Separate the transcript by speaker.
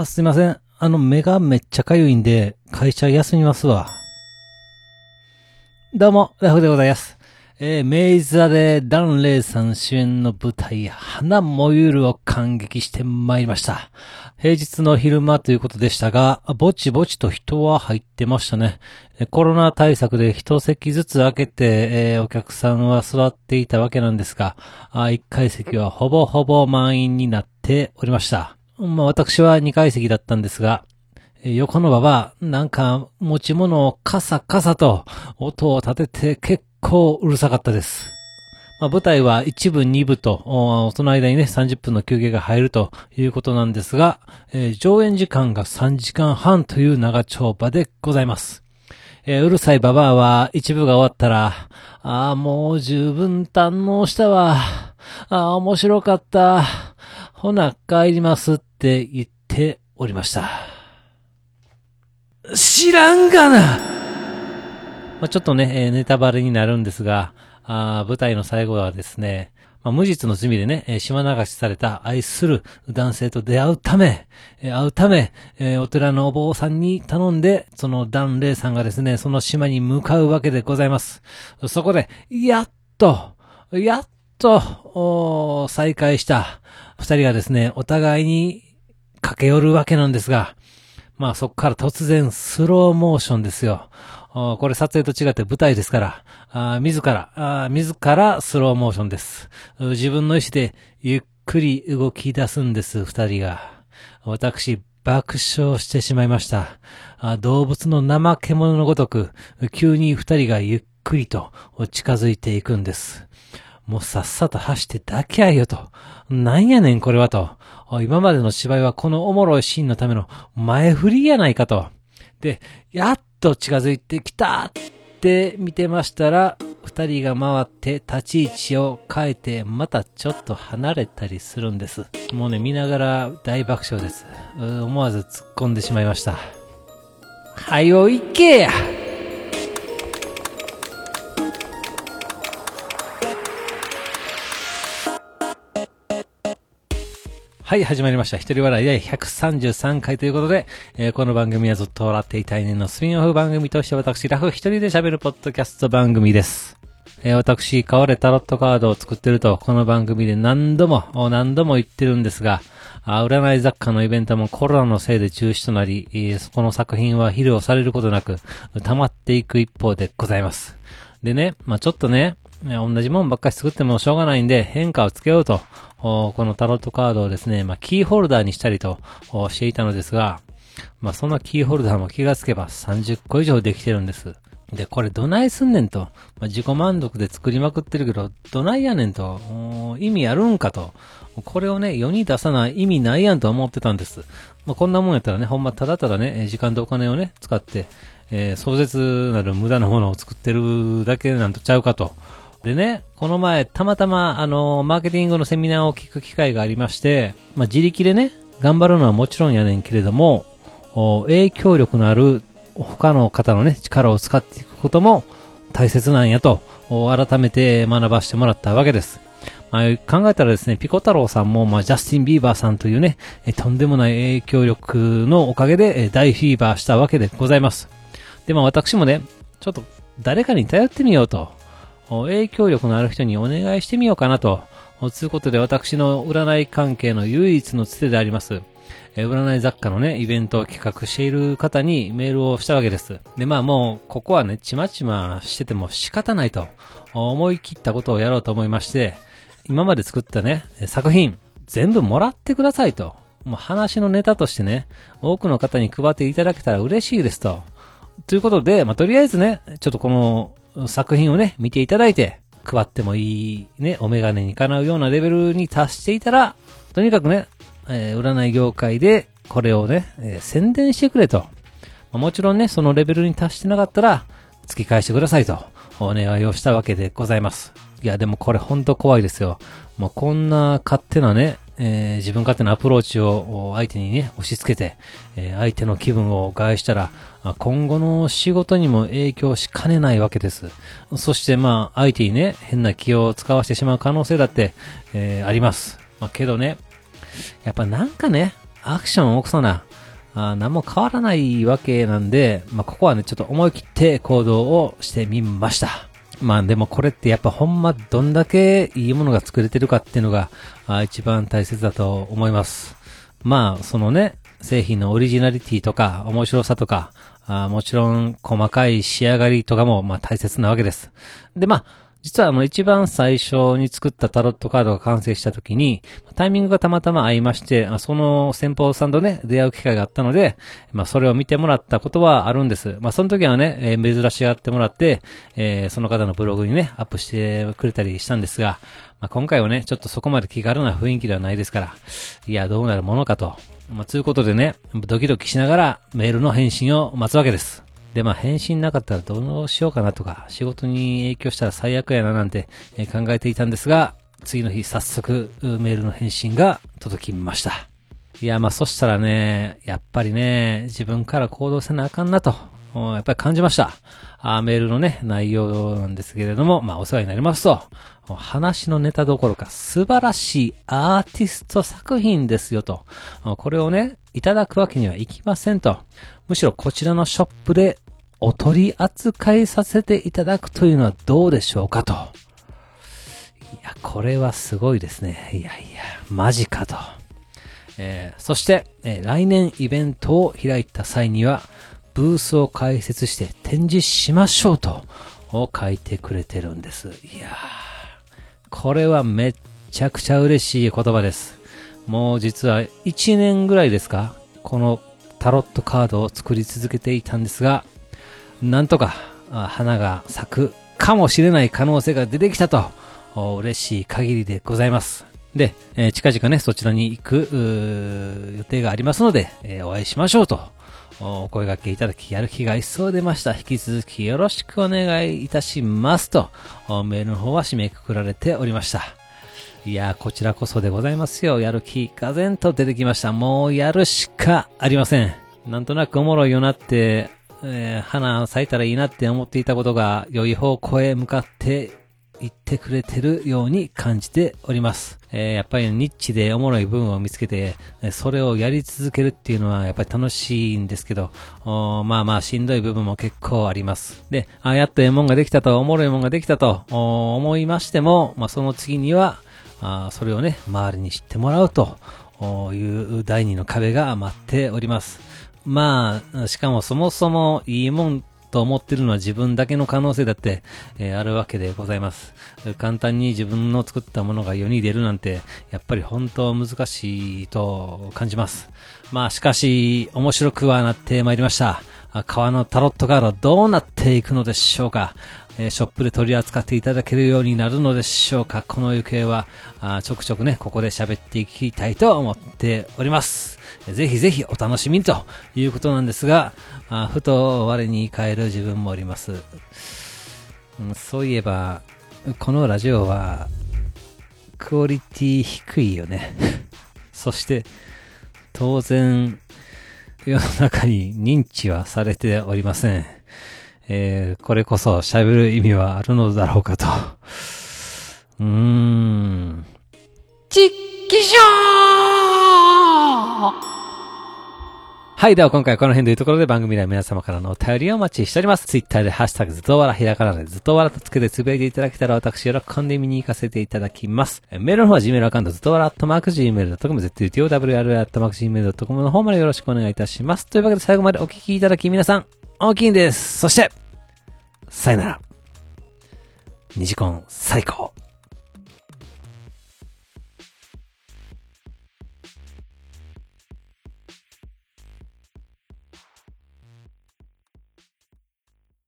Speaker 1: あ、すいません。あの、目がめっちゃかゆいんで、会社休みますわ。どうも、ラフでございます。えー、明治座でダンレイさん主演の舞台、花もゆるを感激してまいりました。平日の昼間ということでしたが、ぼちぼちと人は入ってましたね。コロナ対策で一席ずつ開けて、えーお客さんは座っていたわけなんですが、一階席はほぼほぼ満員になっておりました。まあ私は二階席だったんですが、横の場は、なんか、持ち物をカサカサと音を立てて結構うるさかったです。まあ、舞台は1部、2部と、その間にね、30分の休憩が入るということなんですが、えー上演時間が3時間半という長丁場でございます。えーうるさいババアは一部が終わったら、ああ、もう十分堪能したわ。ああ、面白かった。ほな、帰りますって言っておりました。知らんがなまあ、ちょっとね、ネタバレになるんですが、あ舞台の最後はですね、まあ、無実の罪でね、え島流しされた愛する男性と出会うため、え会うため、えお寺のお坊さんに頼んで、そのダレイさんがですね、その島に向かうわけでございます。そこで、やっと、やっと、再会した二人がですね、お互いに駆け寄るわけなんですが、まあそこから突然スローモーションですよ。これ撮影と違って舞台ですから、あ自ら、あ自らスローモーションです。自分の意思でゆっくり動き出すんです、二人が。私、爆笑してしまいました。動物の怠け者のごとく、急に二人がゆっくりと近づいていくんです。もうさっさと走って抱き合いよと。なんやねんこれはと。今までの芝居はこのおもろいシーンのための前振りやないかと。で、やっと近づいてきたって見てましたら、二人が回って立ち位置を変えてまたちょっと離れたりするんです。もうね、見ながら大爆笑です。思わず突っ込んでしまいました。はよ行けやはい、始まりました。一人笑い第133回ということで、えーこの番組はずっと笑っていたい年のスピンオフ番組として私、ラフ一人で喋るポッドキャスト番組です。えー私、買われタロットカードを作ってると、この番組で何度も、何度も言ってるんですが、あ占い雑貨のイベントもコロナのせいで中止となり、えーそこの作品は披露されることなく、溜まっていく一方でございます。でね、まあちょっとね、ね同じもんばっかり作ってもしょうがないんで、変化をつけようと、このタロットカードをですね、まあキーホルダーにしたりとしていたのですが、まあそのキーホルダーも気がつけば30個以上できてるんです。で、これどないすんねんと。まあ、自己満足で作りまくってるけど、どないやねんと。意味あるんかと。これをね、世に出さない意味ないやんと思ってたんです。まあ、こんなもんやったらね、ほんまただただね、時間とお金をね、使って、えー壮絶なる無駄なものを作ってるだけなんとちゃうかと。でね、この前、たまたま、あの、マーケティングのセミナーを聞く機会がありまして、まあ、自力でね、頑張るのはもちろんやねんけれども、影響力のある他の方のね、力を使っていくことも大切なんやと、改めて学ばせてもらったわけです。まあ、考えたらですね、ピコ太郎さんも、まあ、ジャスティン・ビーバーさんというね、とんでもない影響力のおかげで、大フィーバーしたわけでございます。で、まあ、私もね、ちょっと誰かに頼ってみようと、影響力のある人にお願いしてみようかなと、つうことで私の占い関係の唯一のつてであります。え占い雑貨のね、イベントを企画している方にメールをしたわけです。で、まあもう、ここはね、ちまちましてても仕方ないと、思い切ったことをやろうと思いまして、今まで作ったね、作品、全部もらってくださいと。もう話のネタとしてね、多くの方に配っていただけたら嬉しいですと。ということで、まあ、とりあえずね、ちょっとこの作品をね、見ていただいて、配ってもいいね、お眼鏡にかなうようなレベルに達していたら、とにかくね、えー占い業界でこれをね、えー宣伝してくれと。もちろんね、そのレベルに達してなかったら、突き返してくださいと、お願いをしたわけでございます。いや、でもこれほんと怖いですよ。もうこんな勝手なね、えー自分勝手なアプローチを相手にね、押し付けて、えー相手の気分を害したら、今後の仕事にも影響しかねないわけです。そしてまあ、相手にね、変な気を使わせてしまう可能性だって、えーあります。まあ、けどね、やっぱなんかね、アクションを起こさな、あ何も変わらないわけなんで、まあ、ここはね、ちょっと思い切って行動をしてみました。まあでもこれってやっぱほんまどんだけいいものが作れてるかっていうのが一番大切だと思います。まあそのね、製品のオリジナリティとか面白さとか、あもちろん細かい仕上がりとかもまあ大切なわけです。でまあ実はあの一番最初に作ったタロットカードが完成した時に、タイミングがたまたま合いまして、その先方さんとね、出会う機会があったので、まあそれを見てもらったことはあるんです。まあその時はね、えー、珍しがってもらって、えー、その方のブログにね、アップしてくれたりしたんですが、まあ今回はね、ちょっとそこまで気軽な雰囲気ではないですから、いや、どうなるものかと。まあ、ということでね、ドキドキしながらメールの返信を待つわけです。で、まあ、返信なかったらどうしようかなとか、仕事に影響したら最悪やななんて、考えていたんですが、次の日早速メールの返信が届きました。いや、まあ、そしたらね、やっぱりね、自分から行動せなあかんなと、やっぱり感じました。あメールのね、内容なんですけれども、まあ、お世話になりますと、話のネタどころか素晴らしいアーティスト作品ですよと。これをね、いただくわけにはいきませんと。むしろこちらのショップでお取り扱いさせていただくというのはどうでしょうかと。いや、これはすごいですね。いやいや、マジかと。えー、そして、えー、来年イベントを開いた際には、ブースを開設して展示しましょうと、を書いてくれてるんです。いや、これはめっちゃくちゃ嬉しい言葉です。もう実は1年ぐらいですか？このタロットカードを作り続けていたんですが、なんとか花が咲くかもしれない可能性が出てきたと、嬉しい限りでございます。で、えー、近々ね、そちらに行く、予定がありますので、えー、お会いしましょうと、お声掛けいただき、やる気が一層出ました。引き続きよろしくお願いいたしますと、メールの方は締めくくられておりました。いやこちらこそでございますよ。やる気、がぜんと出てきました。もうやるしかありません。なんとなくおもろいよなって、えー、花咲いたらいいなって思っていたことが良い方向へ向かって言ってくれてるように感じております。えー、やっぱりニッチでおもろい部分を見つけて、それをやり続けるっていうのはやっぱり楽しいんですけど、まあまあしんどい部分も結構あります。で、あやっとええもんができたと、おもろいもんができたと思いましても、まあその次には、あそれをね、周りに知ってもらうという第二の壁が待っております。まあ、しかもそもそもいいもんと思ってるのは自分だけの可能性だって、えー、あるわけでございます。簡単に自分の作ったものが世に出るなんて、やっぱり本当難しいと感じます。まあしかし、面白くはなってまいりました。川のタロットカードどうなっていくのでしょうか？えショップで取り扱っていただけるようになるのでしょうか？この行方は、あちょくちょくね、ここで喋っていきたいと思っております。ぜひぜひお楽しみということなんですが、あふと我に返る自分もおります、うん。そういえば、このラジオは、クオリティ低いよね。そして、当然、世の中に認知はされておりません。えー、これこそ喋る意味はあるのだろうかと。うーん。ちっきしょーはい、では今回はこの辺というところで番組では皆様からのお便りをお待ちしております。ツイッターでハッシュタグずっとわら、ひらからでずっとわらとつけてつぶやいていただけたら私喜んで見に行かせていただきます。メールの方は Gmail アカウントずっとわら、アットマーク Gmail.com、zutowr、アットマーク Gmail.com の方までよろしくお願いいたします。というわけで最後までお聞きいただき皆さん、大きいんです。そして、さよなら。二次コン最高。